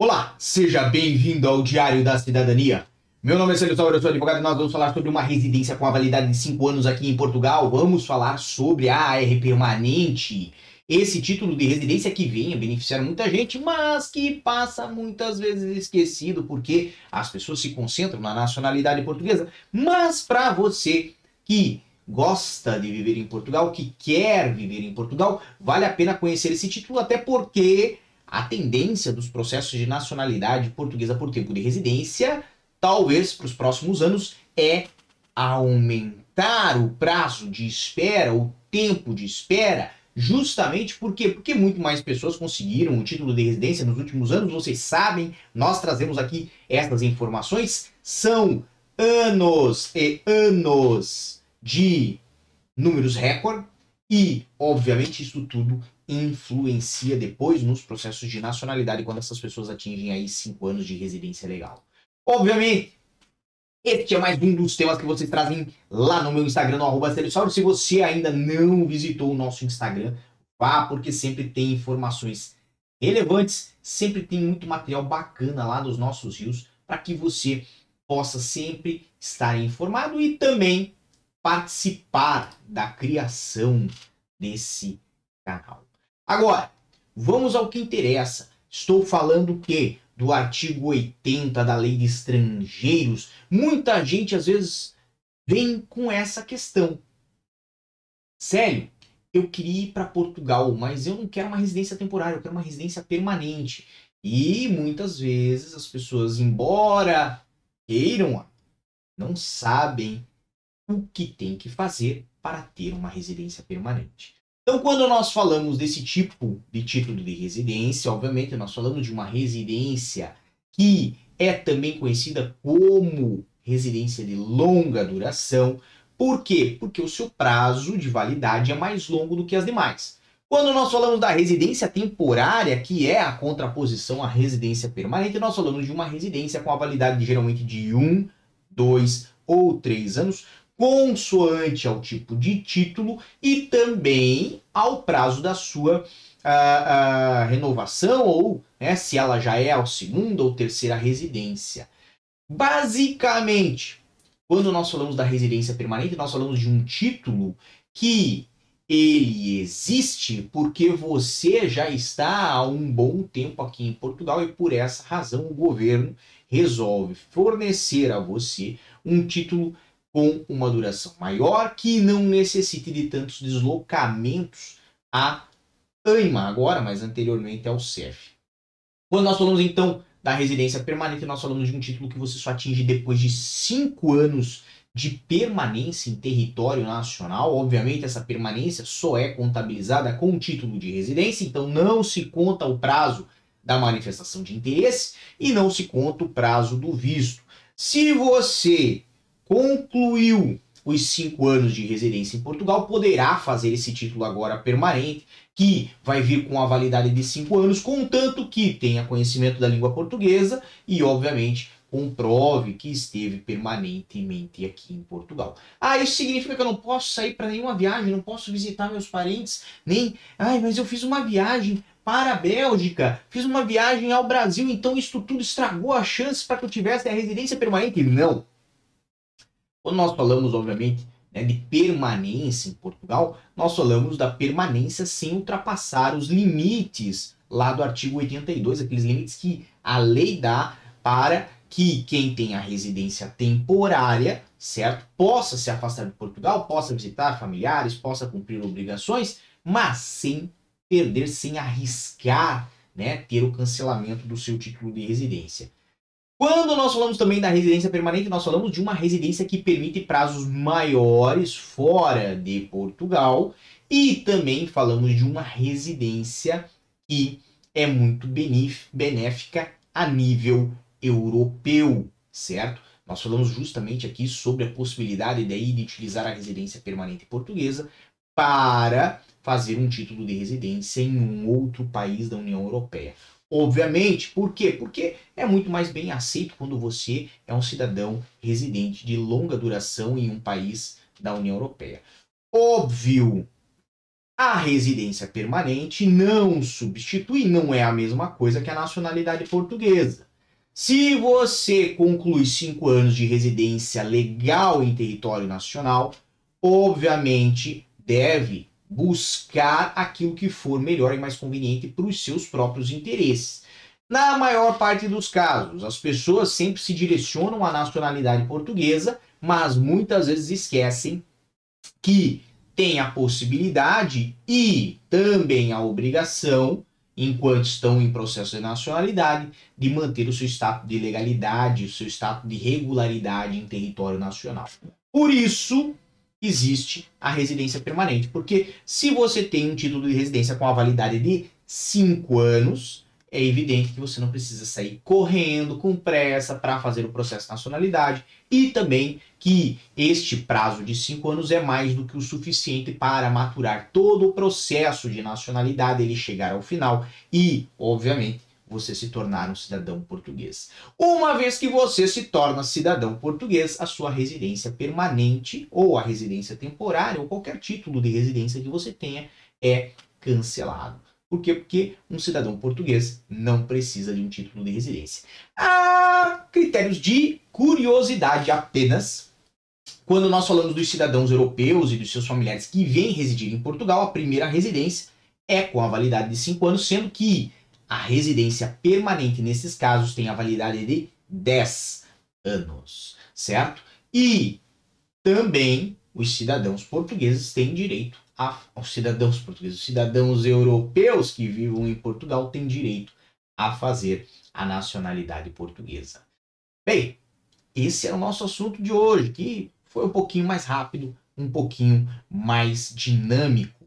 Olá, seja bem-vindo ao Diário da Cidadania. Meu nome é Célio Sauer, eu sou advogado e nós vamos falar sobre uma residência com a validade de 5 anos aqui em Portugal. Vamos falar sobre a AR permanente. Esse título de residência que vem a beneficiar muita gente, mas que passa muitas vezes esquecido porque as pessoas se concentram na nacionalidade portuguesa. Mas para você que gosta de viver em Portugal, que quer viver em Portugal, vale a pena conhecer esse título, até porque a tendência dos processos de nacionalidade portuguesa por tempo de residência, talvez para os próximos anos, é aumentar o prazo de espera, o tempo de espera, justamente porque porque muito mais pessoas conseguiram o título de residência nos últimos anos, vocês sabem, nós trazemos aqui essas informações, são anos e anos de números recorde e, obviamente, isso tudo influencia depois nos processos de nacionalidade quando essas pessoas atingem aí cinco anos de residência legal. Obviamente, este é mais um dos temas que vocês trazem lá no meu Instagram, no arroba Se você ainda não visitou o nosso Instagram, vá, porque sempre tem informações relevantes, sempre tem muito material bacana lá nos nossos rios, para que você possa sempre estar informado e também participar da criação desse canal. Agora, vamos ao que interessa. Estou falando que do artigo 80 da Lei de Estrangeiros, muita gente às vezes vem com essa questão. Sério, eu queria ir para Portugal, mas eu não quero uma residência temporária, eu quero uma residência permanente. E muitas vezes as pessoas, embora queiram, não sabem o que tem que fazer para ter uma residência permanente. Então, quando nós falamos desse tipo de título de residência, obviamente nós falamos de uma residência que é também conhecida como residência de longa duração. Por quê? Porque o seu prazo de validade é mais longo do que as demais. Quando nós falamos da residência temporária, que é a contraposição à residência permanente, nós falamos de uma residência com a validade de, geralmente de um, dois ou três anos, consoante ao tipo de título e também ao prazo da sua uh, uh, renovação ou né, se ela já é a segunda ou terceira residência. Basicamente, quando nós falamos da residência permanente, nós falamos de um título que ele existe porque você já está há um bom tempo aqui em Portugal e por essa razão o governo resolve fornecer a você um título com uma duração maior que não necessite de tantos deslocamentos a AIMA agora, mas anteriormente ao CEF. Quando nós falamos então da residência permanente, nós falamos de um título que você só atinge depois de cinco anos de permanência em território nacional. Obviamente, essa permanência só é contabilizada com o título de residência, então não se conta o prazo da manifestação de interesse e não se conta o prazo do visto. Se você concluiu os cinco anos de residência em Portugal, poderá fazer esse título agora permanente, que vai vir com a validade de cinco anos, contanto que tenha conhecimento da língua portuguesa e, obviamente, comprove que esteve permanentemente aqui em Portugal. Ah, isso significa que eu não posso sair para nenhuma viagem, não posso visitar meus parentes, nem. Ai, mas eu fiz uma viagem para a Bélgica, fiz uma viagem ao Brasil, então isso tudo estragou a chance para que eu tivesse a residência permanente? Não. Quando nós falamos, obviamente, né, de permanência em Portugal, nós falamos da permanência sem ultrapassar os limites lá do artigo 82, aqueles limites que a lei dá para que quem tem a residência temporária, certo, possa se afastar de Portugal, possa visitar familiares, possa cumprir obrigações, mas sem perder, sem arriscar, né, ter o cancelamento do seu título de residência. Quando nós falamos também da residência permanente, nós falamos de uma residência que permite prazos maiores fora de Portugal e também falamos de uma residência que é muito benéfica a nível europeu, certo? Nós falamos justamente aqui sobre a possibilidade daí de utilizar a residência permanente portuguesa para fazer um título de residência em um outro país da União Europeia. Obviamente, por quê? Porque é muito mais bem aceito quando você é um cidadão residente de longa duração em um país da União Europeia. Óbvio A residência permanente não substitui, não é a mesma coisa que a nacionalidade portuguesa. Se você conclui cinco anos de residência legal em território nacional, obviamente deve buscar aquilo que for melhor e mais conveniente para os seus próprios interesses. Na maior parte dos casos, as pessoas sempre se direcionam à nacionalidade portuguesa, mas muitas vezes esquecem que tem a possibilidade e também a obrigação, enquanto estão em processo de nacionalidade, de manter o seu status de legalidade, o seu status de regularidade em território nacional. Por isso, existe a residência permanente, porque se você tem um título de residência com a validade de 5 anos, é evidente que você não precisa sair correndo com pressa para fazer o processo de nacionalidade. E também que este prazo de cinco anos é mais do que o suficiente para maturar todo o processo de nacionalidade, ele chegar ao final. E, obviamente, você se tornar um cidadão português. Uma vez que você se torna cidadão português, a sua residência permanente ou a residência temporária ou qualquer título de residência que você tenha é cancelado. Por quê? Porque um cidadão português não precisa de um título de residência. Há critérios de curiosidade apenas. Quando nós falamos dos cidadãos europeus e dos seus familiares que vêm residir em Portugal, a primeira residência é com a validade de 5 anos, sendo que a residência permanente nesses casos tem a validade de 10 anos, certo? E também os cidadãos portugueses têm direito a, aos cidadãos portugueses, os cidadãos europeus que vivam em Portugal têm direito a fazer a nacionalidade portuguesa. Bem, esse era o nosso assunto de hoje, que foi um pouquinho mais rápido, um pouquinho mais dinâmico.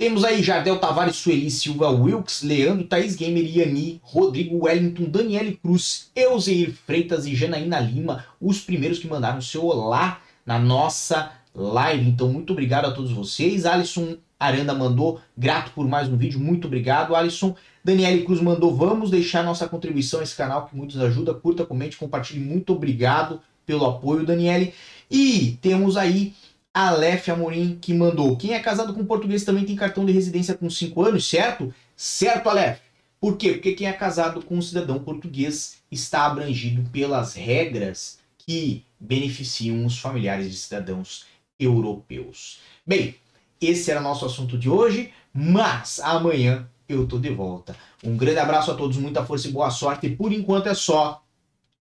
Temos aí Jardel Tavares, Sueli Silva, Wilkes, Leandro, Thaís Gamer, Iani, Rodrigo Wellington, Daniele Cruz, Euzeir Freitas e Janaína Lima, os primeiros que mandaram seu olá na nossa live. Então, muito obrigado a todos vocês. Alisson Aranda mandou, grato por mais um vídeo, muito obrigado. Alisson Daniele Cruz mandou, vamos deixar nossa contribuição a esse canal que muitos ajuda. Curta, comente, compartilhe. Muito obrigado pelo apoio, Daniele. E temos aí Aleph Amorim que mandou. Quem é casado com português também tem cartão de residência com 5 anos, certo? Certo, Aleph. Por quê? Porque quem é casado com um cidadão português está abrangido pelas regras que beneficiam os familiares de cidadãos europeus. Bem, esse era nosso assunto de hoje, mas amanhã eu tô de volta. Um grande abraço a todos, muita força e boa sorte. Por enquanto é só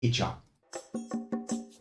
e tchau.